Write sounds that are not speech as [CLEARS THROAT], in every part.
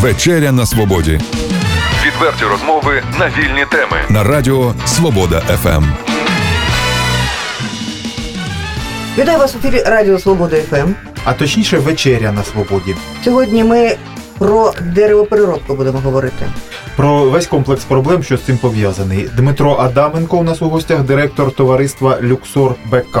Вечеря на свободі Відверті розмови на вільні теми. на радіо Свобода. ФМ. Вітаю вас в ефірі Радіо Свобода ФМ. а точніше вечеря на свободі. Сьогодні ми про деревопереробку будемо говорити. Про весь комплекс проблем, що з цим пов'язаний. Дмитро Адаменко у нас у гостях, директор товариства Люксор БК.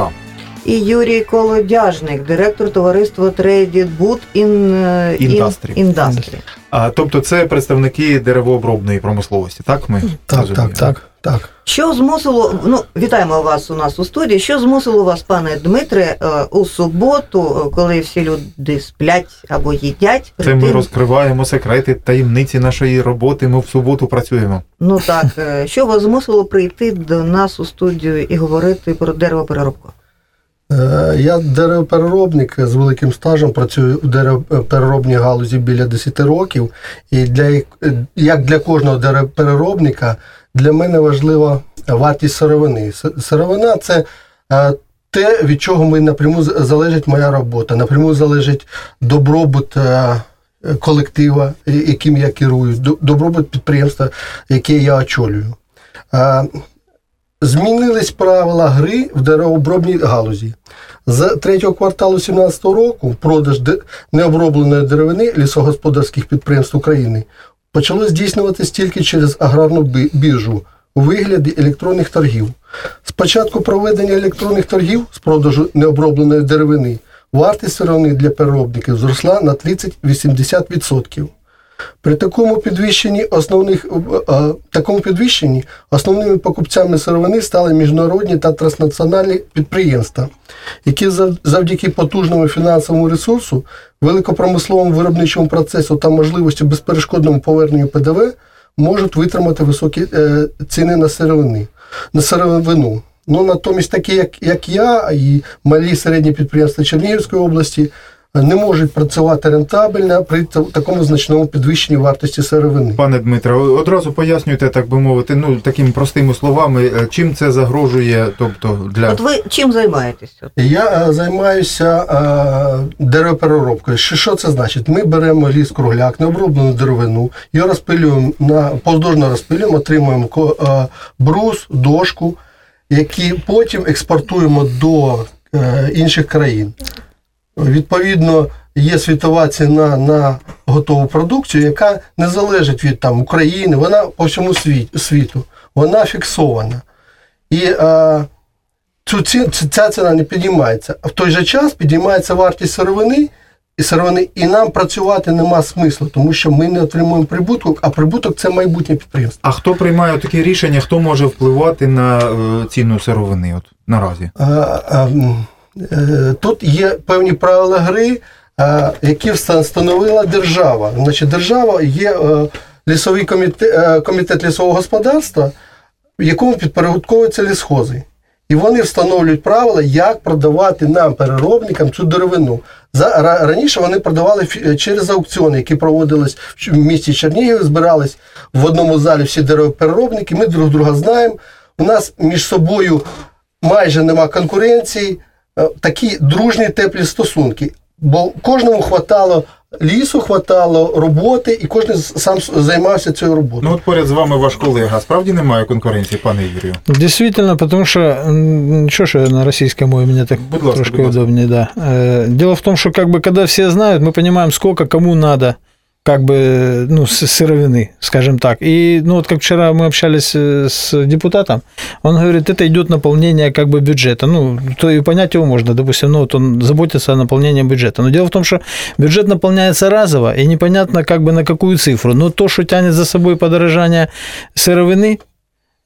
І Юрій Колодяжник, директор товариства Traded Wood in, е, in Industry. Industry. А тобто це представники деревообробної промисловості, так ми Так, розуміємо? так, так, так. Що змусило, ну вітаємо вас у нас у студії. Що змусило вас, пане Дмитре, е, у суботу, е, коли всі люди сплять або їдять, Це ми прийти- розкриваємо секрети, таємниці нашої роботи. Ми в суботу працюємо. Ну так, що вас змусило прийти до нас у студію і говорити про деревопереробку? Е, Я деревопереробник з великим стажем, працюю у деревопереробній галузі біля 10 років. І для, як для кожного деревопереробника, для мене важлива вартість сировини. Сировина це е, те, від чого ми напряму залежить моя робота. Напряму залежить добробут е, колектива, яким я керую, добробут підприємства, яке я очолюю. Змінились правила гри в деревообробній галузі. З третього кварталу 2017 року продаж необробленої деревини лісогосподарських підприємств України почало здійснюватись тільки через аграрну біржу у вигляді електронних торгів. З початку проведення електронних торгів з продажу необробленої деревини вартість сировини для переробників зросла на 30-80%. При такому підвищенні основних е, е, такому підвищенні основними покупцями сировини стали міжнародні та транснаціональні підприємства, які завдяки потужному фінансовому ресурсу, великопромисловому виробничому процесу та можливості безперешкодному поверненню ПДВ можуть витримати високі е, ціни на сировини на сировину. Ну натомість такі, як, як я, і малі середні підприємства Чернігівської області не можуть працювати рентабельно при такому значному підвищенні вартості сировини. Пане Дмитро, одразу пояснюйте, так би мовити, ну такими простими словами, е, чим це загрожує, тобто для От ви чим займаєтесь? Я е, займаюся е, деревопереробкою. Що, що це значить? Ми беремо ліс кругляк, необроблену деревину, його розпилюємо на повздовжно розпилюємо, отримуємо е, брус, дошку, які потім експортуємо до е, інших країн. Відповідно, є світова ціна на готову продукцію, яка не залежить від там, України, вона по всьому світ- світу, вона фіксована. І е, цю ці, ця ціна не підіймається. А в той же час підіймається вартість сировини, і сировини, і нам працювати нема смислу, тому що ми не отримуємо прибуток, а прибуток це майбутнє підприємство. А хто приймає такі рішення, хто може впливати на е, ціну сировини от наразі? А, а, е, Тут є певні правила гри, які встановила держава. Значить, держава є е, лісовий комітет, е, комітет лісового господарства, в якому підпорядковуються лісхози. І вони встановлюють правила, як продавати нам, переробникам, цю деревину. Раніше вони продавали через аукціони, які проводились в місті Чернігів, збирались в одному залі всі деревопереробники, ми друг друга знаємо. У нас між собою майже нема конкуренції, е, такі дружні теплі стосунки. Бо кожному хватало лісу, хватало роботи, і кожен з- сам с- займався цією роботою. Ну от поряд з вами ваш колега. Справді немає конкуренції, пане Юрію? Действительно, потому что м, ничего, что я на российской мове мне так Будь ласка, трошки будь ласка. удобнее, да. Э, Дело в том, что как бы когда все знают, мы понимаем, сколько кому надо Как бы, ну, сыровины, скажем так. И, ну, вот как вчера мы общались э, с депутатом, он говорит, это идет наполнение как бы бюджета. Ну, то и понять его можно, допустим, ну, вот он заботится о наполнении бюджета. Но дело в том, что бюджет наполняется разово, и непонятно как бы на какую цифру. Но то, что тянет за собой подорожание сыровины,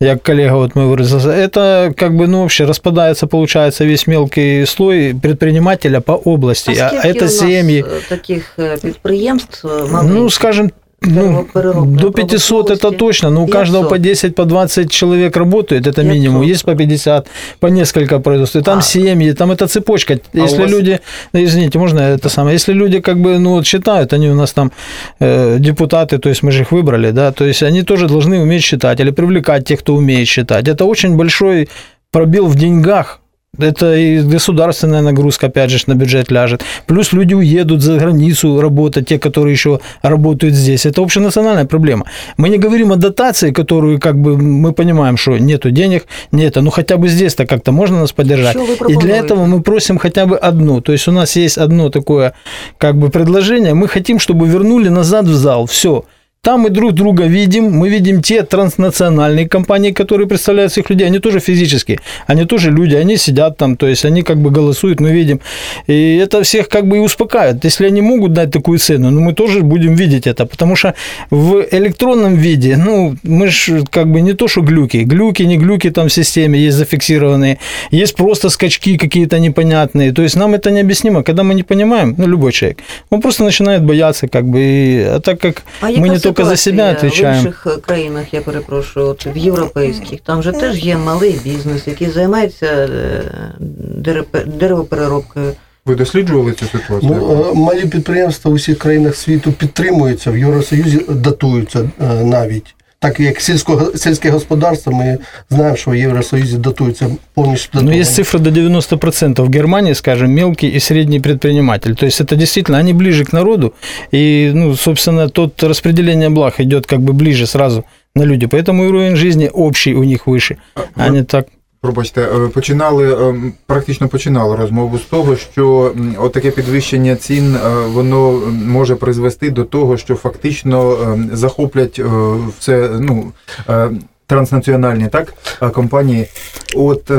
як коллега вот мой выразился, это как бы, ну, вообще распадается, получается, весь мелкий слой предпринимателя по области. А, скільки у это нас семьи, е, таких е, підприємств е, ну, маленьких? скажем, ну, до 500 это точно, но у каждого 500. по 10, по 20 человек работает, это минимум. 500. Есть по 50, по несколько производств. И там А. семьи, там это цепочка. А Если вас- люди, ну, извините, можно это самое, если люди как бы, ну, вот считают, они у нас там э, депутаты, то есть мы же их выбрали, да, то есть они тоже должны уметь считать или привлекать тех, кто умеет считать. Это очень большой пробел в деньгах, Это и государственная нагрузка, опять же, на бюджет ляжет. Плюс люди уедут за границу работать, те, которые еще работают здесь. Это общенациональная проблема. Мы не говорим о дотации, которую, как бы, мы понимаем, что нету денег, нет, ну хотя бы здесь-то как-то можно нас поддержать. И для этого мы просим хотя бы одну. То есть у нас есть одно такое как бы предложение. Мы хотим, чтобы вернули назад в зал. Все. Там мы друг друга видим, мы видим те транснациональные компании, которые представляют всех людей, они тоже физические, они тоже люди, они сидят там, то есть они как бы голосуют, мы видим. И это всех как бы и успокаивает. Если они могут дать такую цену, ну мы тоже будем видеть это, потому что в электронном виде, ну, мы же как бы не то, что глюки, глюки, не глюки там в системе есть зафиксированные, есть просто скачки какие-то непонятные, то есть нам это необъяснимо. Когда мы не понимаем, ну, любой человек, он просто начинает бояться, как бы, и- а так как А мы не только за себя ситуація В інших е, країнах, я перепрошую, от в європейських, там же теж є малий бізнес, який займається е, дерепе- деревопереробкою. Ви досліджували цю ситуацію? Ну, е, малі підприємства у всіх країнах світу підтримуються, в Євросоюзі датуються навіть. Так як сільсько, сільське господарство, ми знаємо, що в Євросоюзі датуються повністю Но датовані. есть цифра до 90% в Германии, скажем, мелкий и средний предприниматель. То есть это действительно, они ближе к народу, и, ну, собственно, тот распределение благ идет как бы ближе сразу на люди. Поэтому и уровень жизни общий у них выше. А не так. Пробачте, е, починали е, практично починали розмову з того, що отаке підвищення цін е, воно може призвести до того, що фактично захоплять все ну транснаціональні так компанії. От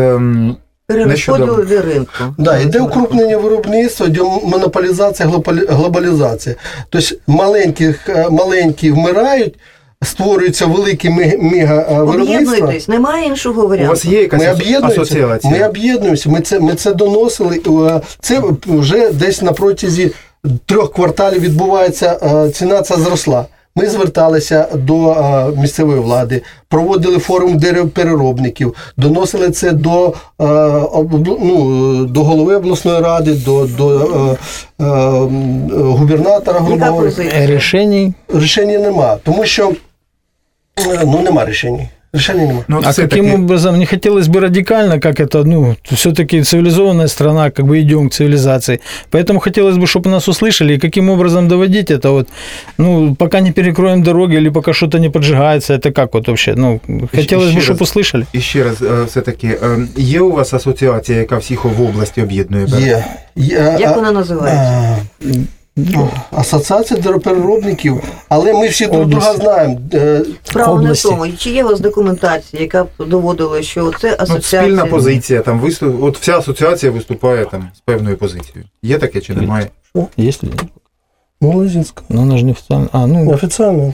Перерозподіл Нещодавно. ринку. Да, іде укрупнення виробництва, йде монополізація, глобалізація. Тобто маленьких, е, маленькі вмирають, створюються великі ме- мега виробництва. Немає іншого у вас є якась Ми об'єднуємося. асоціація? Ми об'єднуємося. Ми це, ми це доносили. Е, Це вже десь на протязі трьох кварталів відбувається. е, Ціна ця зросла. Ми зверталися до е, місцевої влади, проводили форум деревопереробників, доносили це до, ну, до голови обласної ради, до, до губернатора. Решений. Рішення нема, тому що ну, нема рішення. Рішення нема. Ну, от А все-таки- каким образом? Не хотелось бы радикально, как это, ну, все-таки цивилизованная страна, как бы идем к цивилизации. Поэтому хотелось бы, чтобы нас услышали, и каким образом доводить это вот, ну, пока не перекроем дороги или пока что-то не поджигается, это как вот вообще, ну, хотелось бы, еще чтобы раз. услышали. І ще раз, е, все-таки, е, є у вас асоціація, яка всіх в області об'єднує? Є. Є, Як а- вона називається? Асоціація деревопереробників, але ми всі друг друга знаємо. Е, Справа не в тому, чи є у вас документація, яка б доводила, що це Ну, асоціація. спільна позиція, там виступ, от вся асоціація виступає там з певною позицією. Є таке чи немає? О, люди? Молодінська. Но она же не официально. А, ну, Офіціально.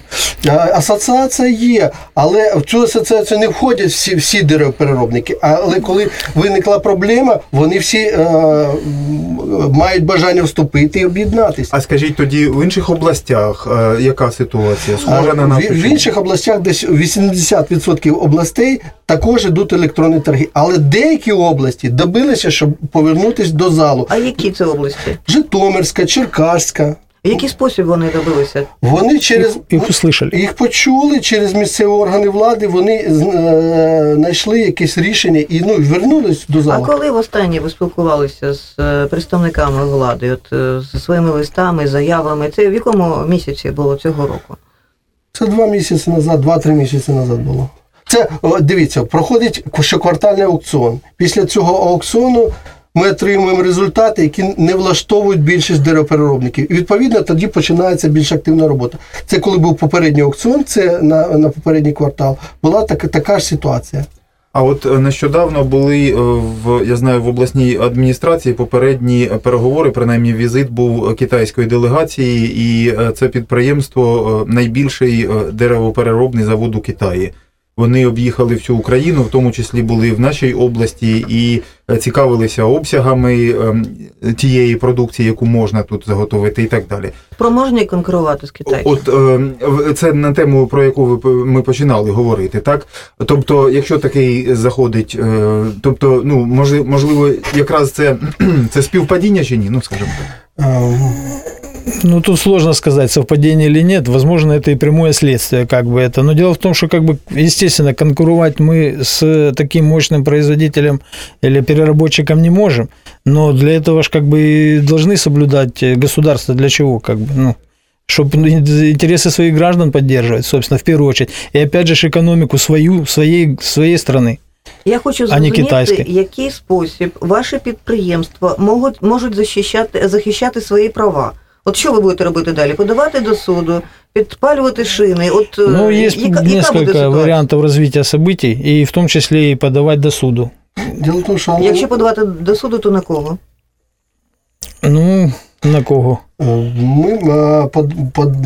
Асоціація є, але в цю асоціацію не входять всі, всі деревопереробники. Але коли виникла проблема, вони всі е, мають бажання вступити і об'єднатися. А скажіть тоді в інших областях е, яка ситуація? Схожа на в, в інших областях десь 80% областей також йдуть електронні торги. Але деякі області добилися, щоб повернутися до залу. А які це області? Житомирська, Черкаська. В який спосіб вони добилися? Вони через их услышали. їх почули через місцеві органи влади. Вони е, знайшли якесь рішення і ну вернулись до А залу. коли востаннє ви спілкувалися з е, представниками влади, от е, зі своїми листами, заявами? Це в якому місяці було цього року? Це два місяці назад, два-три місяці назад було. Це дивіться, проходить щоквартальний аукціон. Після цього аукціону ми отримуємо результати, які не влаштовують більшість деревопереробників. І відповідно тоді починається більш активна робота. Це коли був попередній аукціон, це на, на попередній квартал. Була така, така ж ситуація. А от е, нещодавно були е, в я знаю в обласній адміністрації попередні переговори, принаймні візит був китайської делегації, і е, це підприємство найбільший деревопереробний завод у Китаї. Вони об'їхали всю Україну, в тому числі були в нашій області, і е, цікавилися обсягами ем, тієї продукції, яку можна тут заготовити, і так далі. Спроможні конкурувати з китайцями? От е, це на тему, про яку ви ми починали говорити, так? Тобто, якщо такий заходить, е, тобто, ну можливо, можливо, якраз це, [CLEARS THROAT] це співпадіння чи ні? Ну скажімо так. Ем, Ну, тут сложно сказать, совпадение или нет. Возможно, это и прямое следствие, как бы это. Но дело в том, что, как бы, естественно, конкурировать мы с таким мощным производителем или переработчиком не можем. Но для этого же, как бы, и должны соблюдать государство. Для чего, как бы, ну, чтобы интересы своих граждан поддерживать, собственно, в первую очередь. И опять же, ж экономику свою, своей, своей страны. Я хочу А не зрозуміти, китайський. який спосіб ваші підприємства можуть, можуть захищати, захищати свої права. От що ви будете робити далі? Подавати до суду, підпалювати шини. От е, Ну, есть яка, несколько ситуація? вариантов развития событий, и в том числе и подавать до суду. Діло в тому, що Якщо подавати до суду, то на кого? Ну, на кого? Е, Ми е, под, под,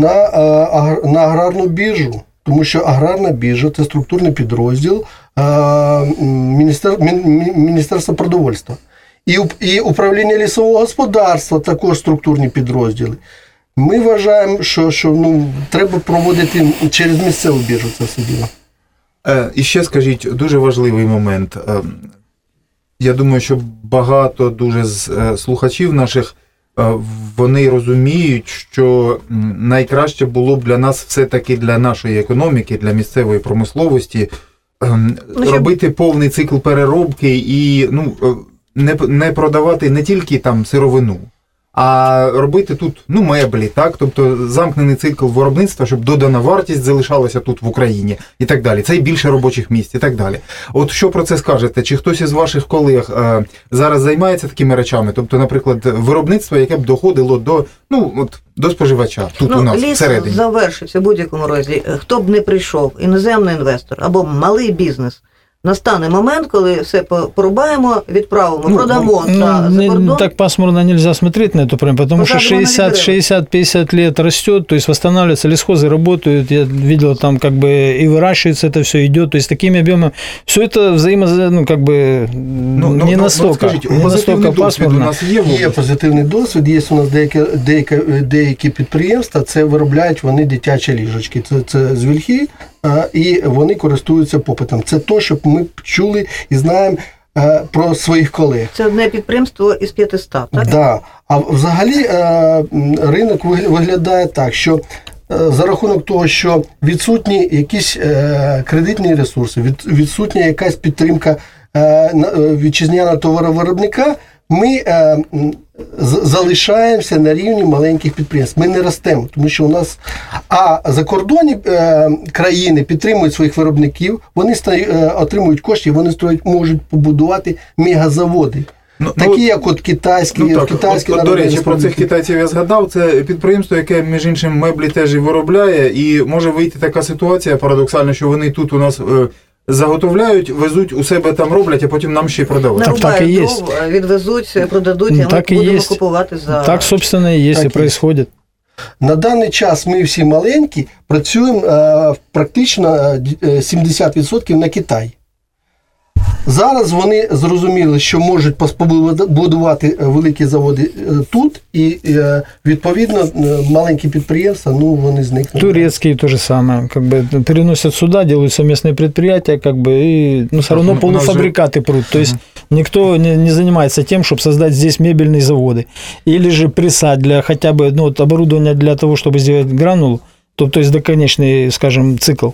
на, е, агр- на аграрну біржу, тому що аграрна біржа це структурний підрозділ е, міністер, мін- мін- Міністерства продовольства. І, і управління лісового господарства також структурні підрозділи. Ми вважаємо, що, що ну, треба проводити через місцеву біржу це все діло. Е, І ще скажіть, дуже важливий момент. Е, Я думаю, що багато дуже з е, слухачів наших вони розуміють, що найкраще було б для нас все-таки для нашої економіки, для місцевої промисловості ем, Ну, щоб- робити повний цикл переробки і ну, не, не продавати не тільки там сировину. А робити тут ну меблі, так тобто замкнений цикл виробництва, щоб додана вартість залишалася тут в Україні і так далі. Це і більше робочих місць, і так далі. От що про це скажете? Чи хтось із ваших колег е, зараз займається такими речами? Тобто, наприклад, виробництво, яке б доходило до ну от до споживача тут у ну, нас ліс всередині? завершиться в будь-якому разі. Хто б не прийшов, іноземний інвестор або малий бізнес. Настане момент, коли все по- порубаємо, відправимо, Ну, продамо Ну, за, за не- кордон. так паспорно нельзя смотреть на эту проблему, потому что Посадимо на 60 дерево. 60-50 лет растет, то есть восстанавливается, лесхозы работают, я видел там как бы и выращивается это все идет, то есть такими объемами. Все это взаимо, ну как бы не настолько, скажіть, не позитивний настолько досвід у пасмурно. нас є в Є області? позитивний досвід. Є у нас деякі, деякі, деякі підприємства, це виробляють вони дитячі ліжечки. Це, це з вільхи, а, і вони користуються попитом. Це то, щоб ми чули і знаємо е, про своїх колег. Це одне підприємство із 500, так? Да. А взагалі е, ринок вигля- виглядає так, що е, за рахунок того, що відсутні якісь кредитні ресурси, від, відсутня якась підтримка вітчизняного товаровиробника, ми е, залишаємося на рівні маленьких підприємств. Ми не ростемо, тому що у нас а закордонні е, країни підтримують своїх виробників, вони е, отримують кошти, вони строять, можуть побудувати мегазаводи. Ну, Такі, ну, як от китайські, Ну, так, китайські от, от, до речі, про цих китайців я згадав. Це підприємство, яке, між іншим, меблі теж і виробляє, і може вийти така ситуація парадоксально, що вони тут у нас заготовляють, везуть у себе там роблять, а потім нам ще й продають. Так, так і є. дров, відвезуть, продадуть, Ну, а ми так і будемо є. купувати за Так, собственно, и есть Так и происходит. На даний час ми всі маленькі працюємо е, практично е, д- е, 70% на Китай. Зараз вони зрозуміли, що можуть пос- побудувати е, великі заводи е, тут, і е, відповідно е, маленькі підприємства, ну вони зникнуть. Турецкие то же самое, как бы переносят сюда, делают совместные предприятия, как бы, и ну, все равно у нас же- полуфабрикаты прут. То есть никто не, не занимается тем, чтобы создать здесь мебельные заводы. Или же пресса для хотя бы ну, вот оборудования для того, чтобы сделать гранулу, то, то есть доконечный, скажем, цикл,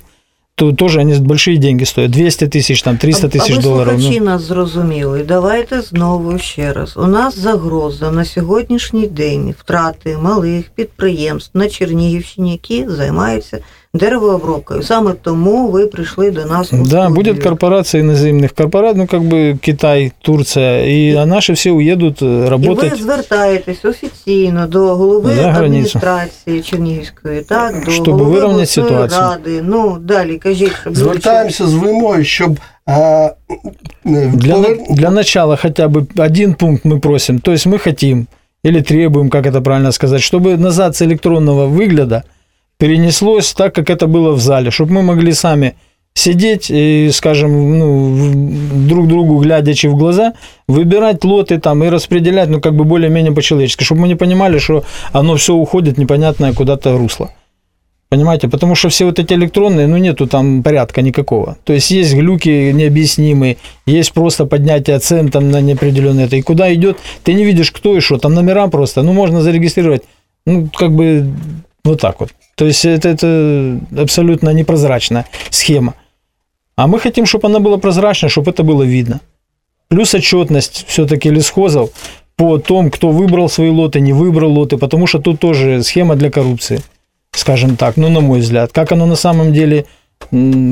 то тоже они большие деньги стоят. 200 тысяч, там, 300 А- тысяч А долларов. ну. слухачі нас зрозуміли. Давайте знову ще раз. У нас загроза на сьогоднішній день втрати малих підприємств на Чернігівщині, які займаються деревообробкою. Саме тому ви прийшли до нас. у Да, студію. будет корпорация иноземных корпораций, ну, как бы Китай, Турция, и а наши все уедут э, І работать. ви звертаєтесь офіційно до голови За границю. адміністрації Чернігівської, так, до Щоб голови вирівняти обласної ситуацію. ради. Ну, далі кажіть, щоб люди Звертаємося з вимогою, щоб е, е, Для, повер- для начала хотя бы один пункт мы просим. То есть мы хотим или требуем, как это правильно сказать, чтобы назад с электронного выгляда перенеслось так, как это было в зале, чтобы мы могли сами сидеть и, скажем, ну, друг другу глядячи в глаза, выбирать лоты там и распределять, ну, как бы более-менее по-человечески, чтобы мы не понимали, что оно все уходит непонятное куда-то русло. Понимаете? Потому что все вот эти электронные, ну, нету там порядка никакого. То есть есть глюки необъяснимые, есть просто поднятие цен там на неопределенное это. И куда идет, ты не видишь, кто и что. Там номера просто, ну, можно зарегистрировать, ну, как бы вот так вот. То есть это, это абсолютно непрозрачная схема. А мы хотим, чтобы она была прозрачной, чтобы это было видно. Плюс отчетность все-таки лесхозов по том, кто выбрал свои лоты, не выбрал лоты, потому что тут тоже схема для коррупции, скажем так, ну, на мой взгляд. Как оно на самом деле,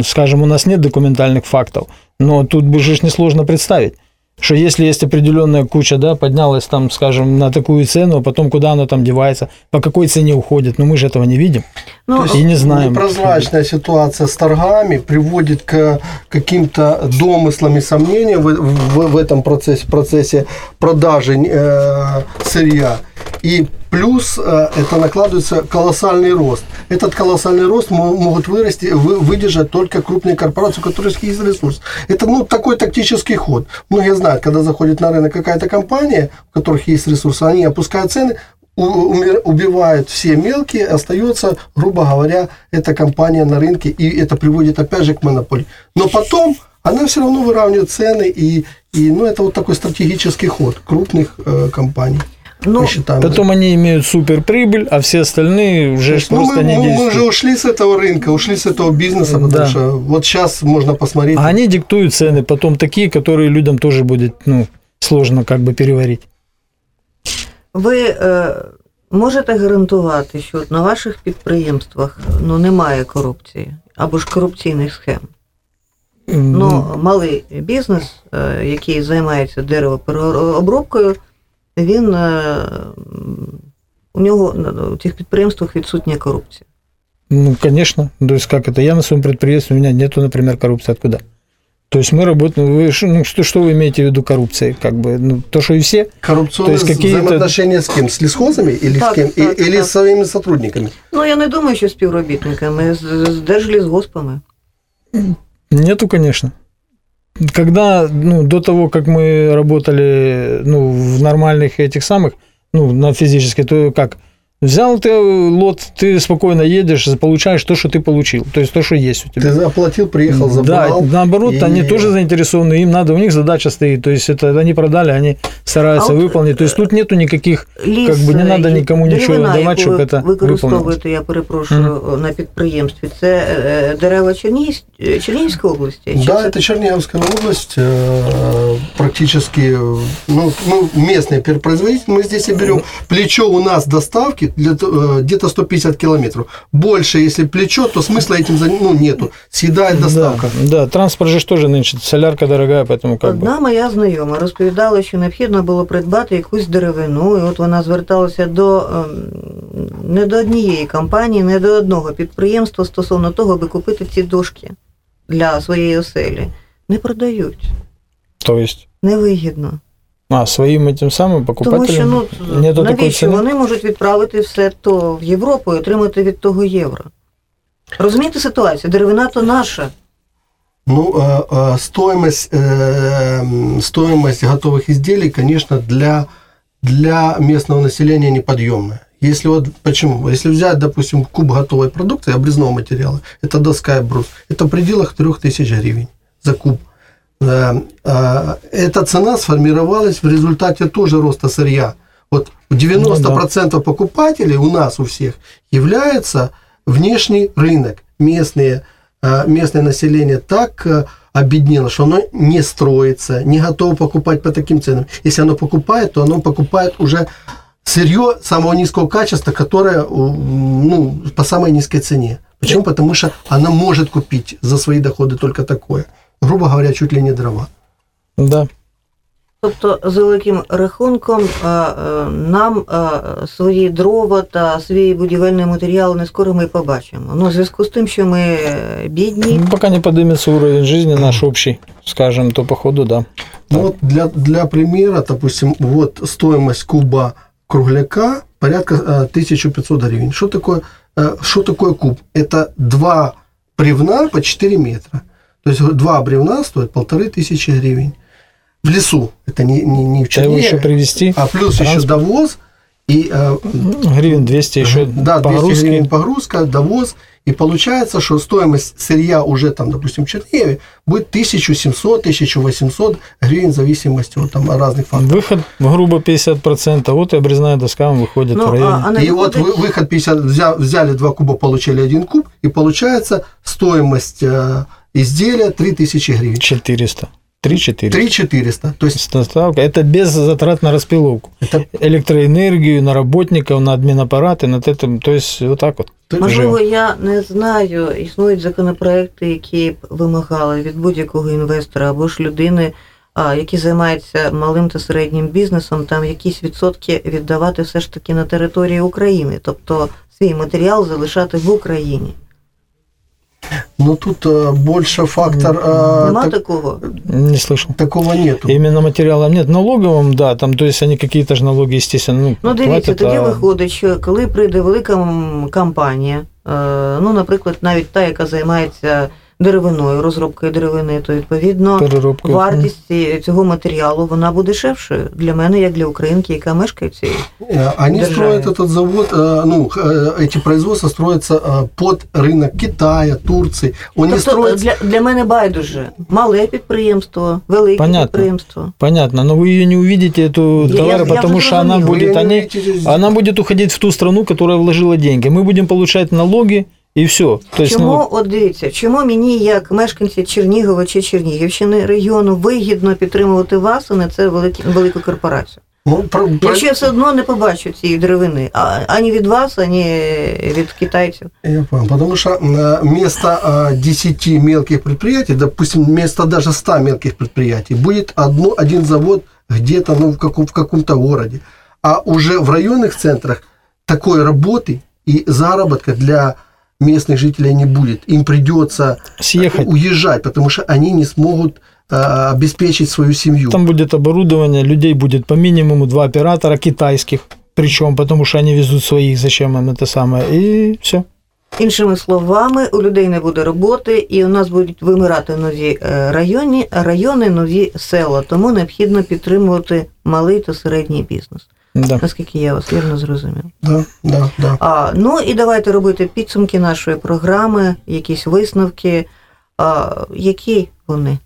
скажем, у нас нет документальных фактов, но тут бы же несложно представить, что если есть определенная куча, да, поднялась там, скажем, на такую цену, а потом куда оно там девается, по какой цене уходит, но мы же этого не видим. Ну, и не знаем. Непрозрачная ситуация с торгами приводит к каким-то домыслам и сомнениям в, в- в этом процессе, процессе продажи э, сырья. И плюс э, это накладывается колоссальный рост. Этот колоссальный рост мо- могут вырасти, вы- выдержать только крупные корпорации, у которых есть ресурс. Это ну, такой тактический ход. Многие знают, когда заходит на рынок какая-то компания, у которых есть ресурсы, они опускают цены, убивают все мелкие, остается, грубо говоря, эта компания на рынке, и это приводит опять же к монополии. Но потом она все равно выравнивает цены, и, и ну, это вот такой стратегический ход крупных э, компаний. Ну, мы считаем. Потом они имеют супер прибыль, а все остальные уже Ну, просто мы, не мы- мы действуют. уже ушли с этого рынка, ушли с этого бизнеса, потому Да. что вот сейчас можно посмотреть. А они диктуют цены потом такие, которые людям тоже будет ну, сложно как бы переварить. Ви е, можете гарантувати, що на ваших підприємствах ну, немає корупції або ж корупційних схем? Ну, малий бізнес, е, який займається деревопереробкою, він е, у нього у цих підприємствах відсутня корупція. Ну, конечно. То есть, как это? Я на своем предприятии, у меня нету, например, коррупции. Откуда? То есть мы работаем, вы, ш- ну, что, что вы имеете в виду коррупцией? Как бы, ну, то, что и все? Коррупционные То есть какие-то- взаимоотношения с кем? С лесхозами или Так, с кем? так, И- или так. с своими сотрудниками? Ну, я не думаю, що співробітниками, з, з держлісгоспами. Нету, конечно. Когда, ну, до того, как мы работали, ну, в нормальных этих самых, ну, на физически, то как? Взял ты лот, ты спокойно едешь, получаешь то, что ты получил. То есть то, что есть у тебя. Ты оплатил, приехал, забрал. Да, наоборот, и- они тоже заинтересованы, им надо, у них задача стоит, то есть это они продали, они стараются А вот, выполнить, то есть тут нету никаких, Ліс, как бы не надо е, никому ничего деревина, давать, яку чтобы ви это выполнилось. використовуєте, я перепрошую, на підприємстві, це е, дерева Чернігів, Чернігівської області? Чи Да, це- это Черниговская область, э, практически, э, ну, ну, местный перепроизводитель, мы здесь и берем. Плечо у нас доставки для, т- э, где-то 150 километров. Больше, если плечо, то смысла этим за- ну, нету. Съедает доставка. Да, да, транспорт же ж тоже нынче, солярка дорогая, поэтому как бы... Одна моя знайома розповідала, що необхідно було придбати якусь деревину, і от вона зверталася до ем, не до однієї компанії, не до одного підприємства стосовно того, аби купити ці дошки для своєї оселі. Не продають, То есть, невигідно. а, своим этим самым Тому покупателям що ну нету такой навіщо цены? вони можуть відправити все то в Європу і отримати від того євро. Розумієте ситуацію? Деревина то наша. Ну, э, э, стоимость, э, м, стоимость готовых изделий, конечно, для, для местного населения неподъемная. Если вот почему? Если взять, допустим, куб готовой продукции, обрезного материала, это доска и брус, это в пределах 3000 гривен за куб. Э, э, Эта цена сформировалась в результате тоже роста сырья. Вот 90% покупателей у нас у всех является внешний рынок, местные, э, местное население так обеднело, что оно не строится, не готово покупать по таким ценам. Если оно покупает, то оно покупает уже сырье самого низкого качества, которое ну, по самой низкой цене. Почему? Потому что она может купить за свои доходы только такое. Грубо говоря, чуть ли не дрова. Да. Тобто, за великим рахунком, е, е, нам е, свої дрова та свій будівельний матеріал не скоро ми побачимо. Ну, в зв'язку з тим, що ми е, бідні, Ну, пока не поднимется уровень жизни наш общий, скажем, то походу, да. Ну вот для, для примера, допустим, вот стоимость куба кругляка порядка э, 1500 гривен. Что такое, э, что такое куб? Это два бревна по 4 метра. То есть два бревна стоят полторы тысячи гривен. В лесу. Это не, не, не в Треба его еще привезти. а плюс еще транспорт. довоз И э, Гривен 200 еще да, 200 погрузки. гривен погрузка, довоз. И получается, что стоимость сырья уже там, допустим, в Чернигове будет 1700-1800 гривен в зависимости от там, разных факторов. Выход грубо 50%, вот и обрезная доска выходит Ну, в районе. а, а на И вот вы- выход 50, взя- взяли 2 куба, получили 1 куб, и получается стоимость э, изделия 3000 гривен. 400. 3-400. 3400. То есть Доставка. Это без затрат на распиловку. это Электроэнергию, на работников, на админаппараты, над этим. То есть вот так вот. Можливо, я не знаю, існують законопроекти, які б вимагали від будь-якого інвестора або ж людини, а, які займаються малим та середнім бізнесом, там якісь відсотки віддавати все ж таки на території України, тобто свій матеріал залишати в Україні. Ну тут э, больше фактор э, Нема так- такого? Не слышал. такого нету. Именно материалом нет. Налоговым, да, там, то есть они какие-то же налоги, естественно, ну, Ну, дивіться, платят, тоді а виходить, що коли прийде велика м, компанія, е, ну, наприклад, навіть та, яка займається деревиною, розробкою деревини, то відповідно переробка. вартість ці- цього матеріалу вона буде дешевшою для мене, як для українки, яка мешкає в цій. Э, Они державе. строят этот завод, э, ну, х- э, эти производства строятся э, под рынок Китая, Турции. Он не Тобто строится... для, для мене байдуже мале підприємство, велике Понятно. підприємство. Понятно, но вы ее не увидите, эту Я- товар, я потому уже что она разумела. будет, Вы не они, увидите здесь- она будет уходить в ту страну, которая вложила деньги. Мы будем получать налоги и все. То есть, Чому, ну, от дивіться, чому мені, як мешканці Чернігова чи Чернігівщини регіону, вигідно підтримувати вас, а не це великі, велику корпорацію? Ну, про- про- Якщо я все одно не побачу цієї деревини, а, ані від вас, ані від китайців. Я понял. Потому что э, вместо э, 10 мелких предприятий, допустим, вместо даже 100 мелких предприятий, будет одно, один завод где-то ну, в, каком, в каком-то городе. А уже в районных центрах такой работы и заработка для местных жителей не будет. Им придется съехать. уезжать, потому что они не смогут э, обеспечить свою семью. Там будет оборудование, людей будет по минимуму два оператора китайских. Причем, потому что они везут своих, зачем им это самое. И все. Іншими словами, у людей не буде роботи, і у нас будуть вимирати нові е, райони, райони, нові села. Тому необхідно підтримувати малий та середній бізнес. Да. Наскільки я вас вірно зрозумів. Да, да, да. А, ну і давайте робити підсумки нашої програми, якісь висновки. А, які вони?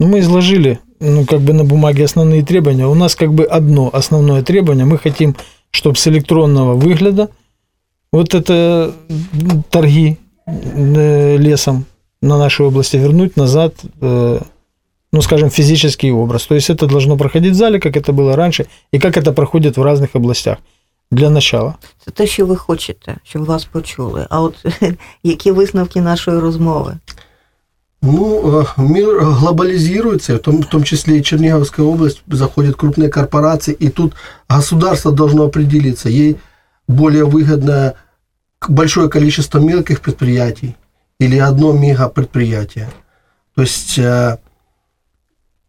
Ну, мы изложили, ну, как бы на бумаге основные требования. У нас как бы одно основное требование. Мы хотим, чтобы с электронного выгляда вот это м, торги э, лесом на нашей области вернуть назад, э, ну, скажем, физический образ. То есть это должно проходить в зале, как это было раньше, и как это проходит в разных областях. Для начала. Це те, що ви хочете, щоб вас почули. А от які [LAUGHS] висновки нашої розмови? Ну, э, мир глобализируется, в том, в том числе и Черниговская область, заходят крупные корпорации, и тут государство должно определиться, ей более выгодно большое количество мелких предприятий или одно мегапредприятие. То есть, э,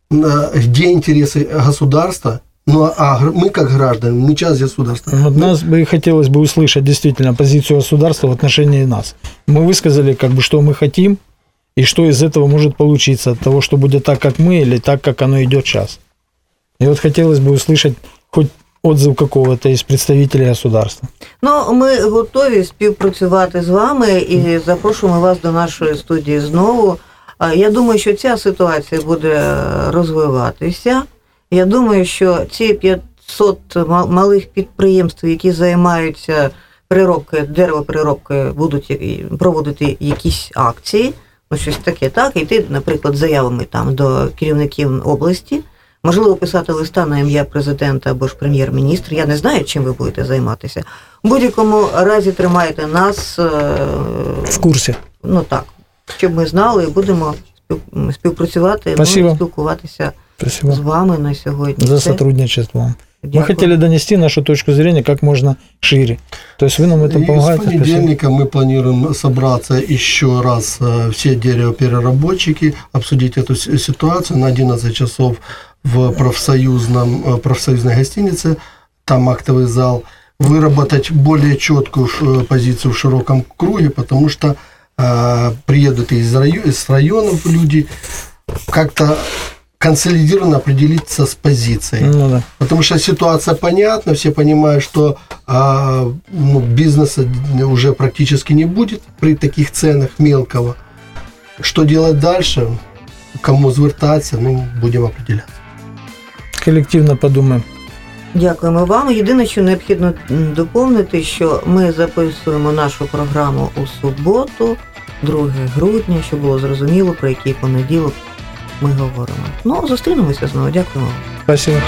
где интересы государства, ну, а гр- мы как граждане, мы часть государства. Вот нас бы и хотелось бы услышать действительно позицию государства в отношении нас. Мы высказали, как бы, что мы хотим, и что из этого может получиться от того, что будет так, как мы, или так, как оно идет сейчас. И вот хотелось бы услышать хоть отзыв какого-то из представителей государства. Ну, ми готові співпрацювати з вами і запрошуємо вас до нашої студії знову. Я думаю, що ця ситуація буде розвиватися. Я думаю, що ці 500 малих підприємств, які займаються переробкою, деревопереробкою, будуть проводити якісь акції, ну щось таке, так, йти, наприклад, заявами там до керівників області. Можливо, писати листа на ім'я президента або ж прем'єр-міністра. Я не знаю, чим ви будете займатися. У будь-якому разі тримайте нас, е, В курсе. ну так, щоб ми знали і будемо спів- співпрацювати, Спасибо. ну, і спілкуватися Спасибо з вами на сьогодні. за Все. сотрудничество. вам. Мы Дякую. хотели донести нашу точку зрения как можно шире. То есть вы нам в этом И с помогаете. Спасибо. понедельника мы планируем собраться еще раз э, все деревопереработчики, обсудить эту с- ситуацию на 11 часов в профсоюзном, э, профсоюзной гостинице, там актовый зал, выработать более четкую э, позицию в широком круге, потому что э, приедут из, райо- из районов люди, как-то консолидированно определиться с позицией. Ну да. Потому что ситуация понятна, все понимают, что а, ну, бизнеса уже практически не будет при таких ценах мелкого. Что делать дальше, кому звертаться, ну, будем определяться. Коллективно подумаем. Дякуємо вам. Єдине, що необхідно доповнити, що ми записуємо нашу програму у суботу, 2 грудня, щоб було зрозуміло, про який понеділок ми говоримо. Ну, зустрінемося знову. Дякуємо. Спасибо.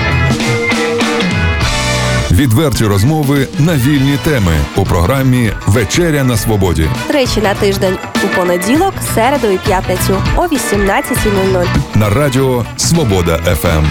Відверті розмови на вільні теми у програмі Вечеря на свободі Тричі на тиждень у понеділок, середу і п'ятницю о 18.00. на радіо Свобода ФМ.